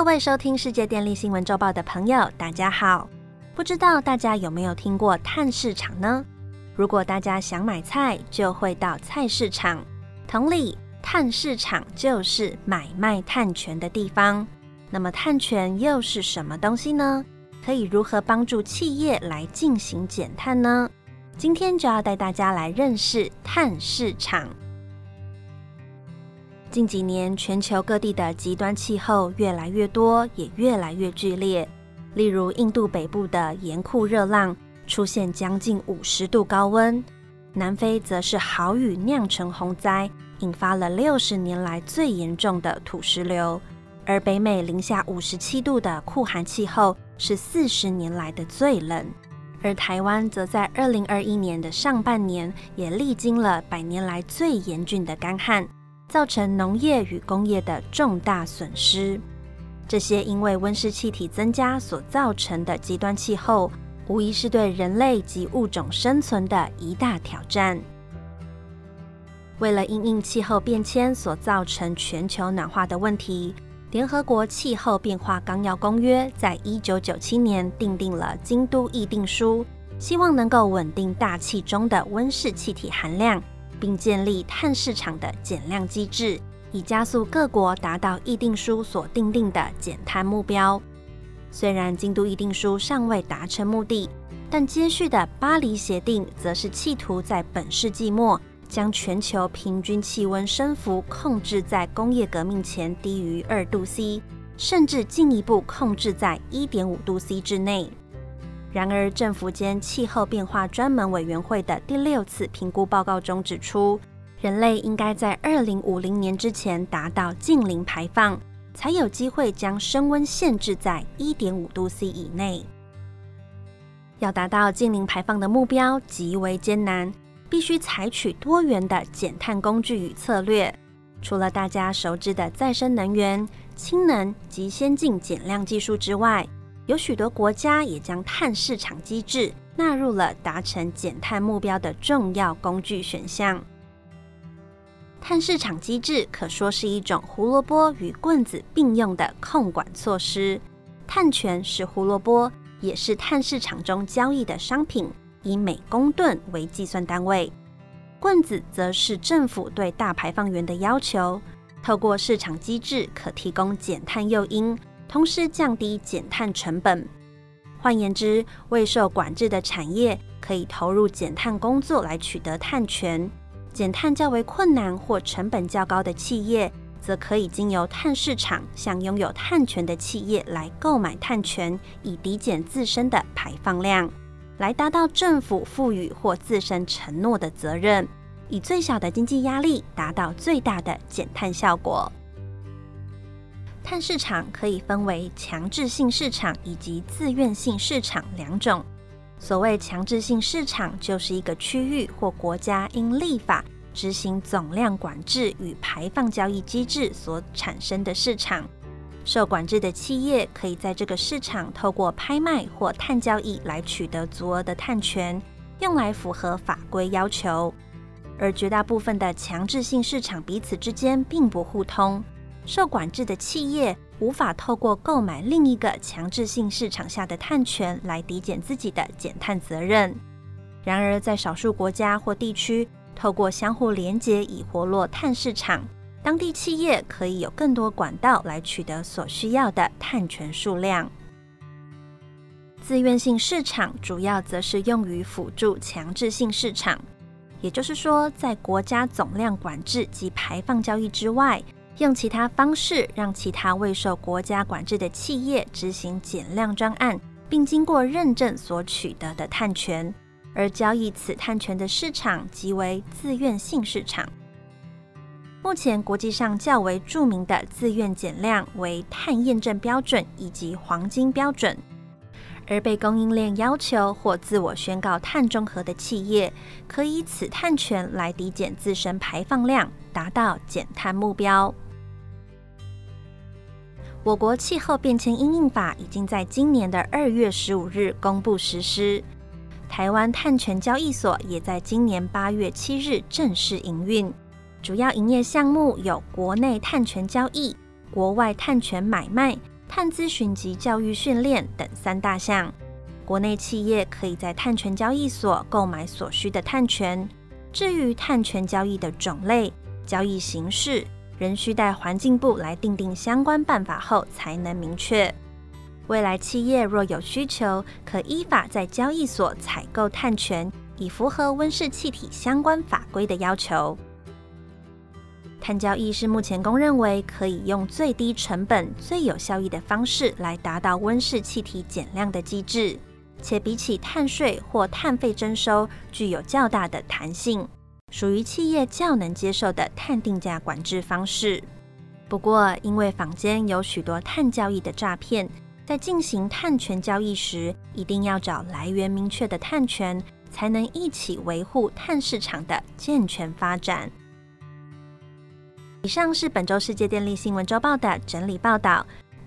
各位收听世界电力新闻周报的朋友，大家好。不知道大家有没有听过碳市场呢？如果大家想买菜，就会到菜市场。同理，碳市场就是买卖碳权的地方。那么，碳权又是什么东西呢？可以如何帮助企业来进行减碳呢？今天就要带大家来认识碳市场。近几年，全球各地的极端气候越来越多，也越来越剧烈。例如，印度北部的严酷热浪出现将近五十度高温；南非则是豪雨酿成洪灾，引发了六十年来最严重的土石流；而北美零下五十七度的酷寒气候是四十年来的最冷；而台湾则在二零二一年的上半年也历经了百年来最严峻的干旱。造成农业与工业的重大损失，这些因为温室气体增加所造成的极端气候，无疑是对人类及物种生存的一大挑战。为了应应气候变迁所造成全球暖化的问题，联合国气候变化纲要公约在一九九七年订定了《京都议定书》，希望能够稳定大气中的温室气体含量。并建立碳市场的减量机制，以加速各国达到议定书所订定的减碳目标。虽然京都议定书尚未达成目的，但接续的巴黎协定则是企图在本世纪末将全球平均气温升幅控制在工业革命前低于二度 C，甚至进一步控制在一点五度 C 之内。然而，政府间气候变化专门委员会的第六次评估报告中指出，人类应该在二零五零年之前达到近零排放，才有机会将升温限制在一点五度 C 以内。要达到近零排放的目标极为艰难，必须采取多元的减碳工具与策略。除了大家熟知的再生能源、氢能及先进减量技术之外，有许多国家也将碳市场机制纳入了达成减碳目标的重要工具选项。碳市场机制可说是一种胡萝卜与棍子并用的控管措施。碳权是胡萝卜，也是碳市场中交易的商品，以每公吨为计算单位；棍子则是政府对大排放源的要求。透过市场机制，可提供减碳诱因。同时降低减碳成本。换言之，未受管制的产业可以投入减碳工作来取得碳权；减碳较为困难或成本较高的企业，则可以经由碳市场向拥有碳权的企业来购买碳权，以抵减自身的排放量，来达到政府赋予或自身承诺的责任，以最小的经济压力达到最大的减碳效果。碳市场可以分为强制性市场以及自愿性市场两种。所谓强制性市场，就是一个区域或国家因立法执行总量管制与排放交易机制所产生的市场。受管制的企业可以在这个市场透过拍卖或碳交易来取得足额的碳权，用来符合法规要求。而绝大部分的强制性市场彼此之间并不互通。受管制的企业无法透过购买另一个强制性市场下的碳权来抵减自己的减碳责任。然而，在少数国家或地区，透过相互连接以活络碳市场，当地企业可以有更多管道来取得所需要的碳权数量。自愿性市场主要则是用于辅助强制性市场，也就是说，在国家总量管制及排放交易之外。用其他方式让其他未受国家管制的企业执行减量专案，并经过认证所取得的碳权，而交易此碳权的市场即为自愿性市场。目前国际上较为著名的自愿减量为碳验证标准以及黄金标准，而被供应链要求或自我宣告碳中和的企业，可以此碳权来抵减自身排放量，达到减碳目标。我国气候变迁因应法已经在今年的二月十五日公布实施，台湾碳权交易所也在今年八月七日正式营运。主要营业项目有国内碳权交易、国外碳权买卖碳咨询及教育训练等三大项。国内企业可以在碳权交易所购买所需的碳权。至于碳权交易的种类、交易形式，仍需待环境部来定定相关办法后才能明确。未来企业若有需求，可依法在交易所采购碳权，以符合温室气体相关法规的要求。碳交易是目前公认为可以用最低成本、最有效益的方式来达到温室气体减量的机制，且比起碳税或碳费征收，具有较大的弹性，属于企业较能接受的碳定价管制方式。不过，因为坊间有许多碳交易的诈骗。在进行碳权交易时，一定要找来源明确的碳权，才能一起维护碳市场的健全发展。以上是本周世界电力新闻周报的整理报道。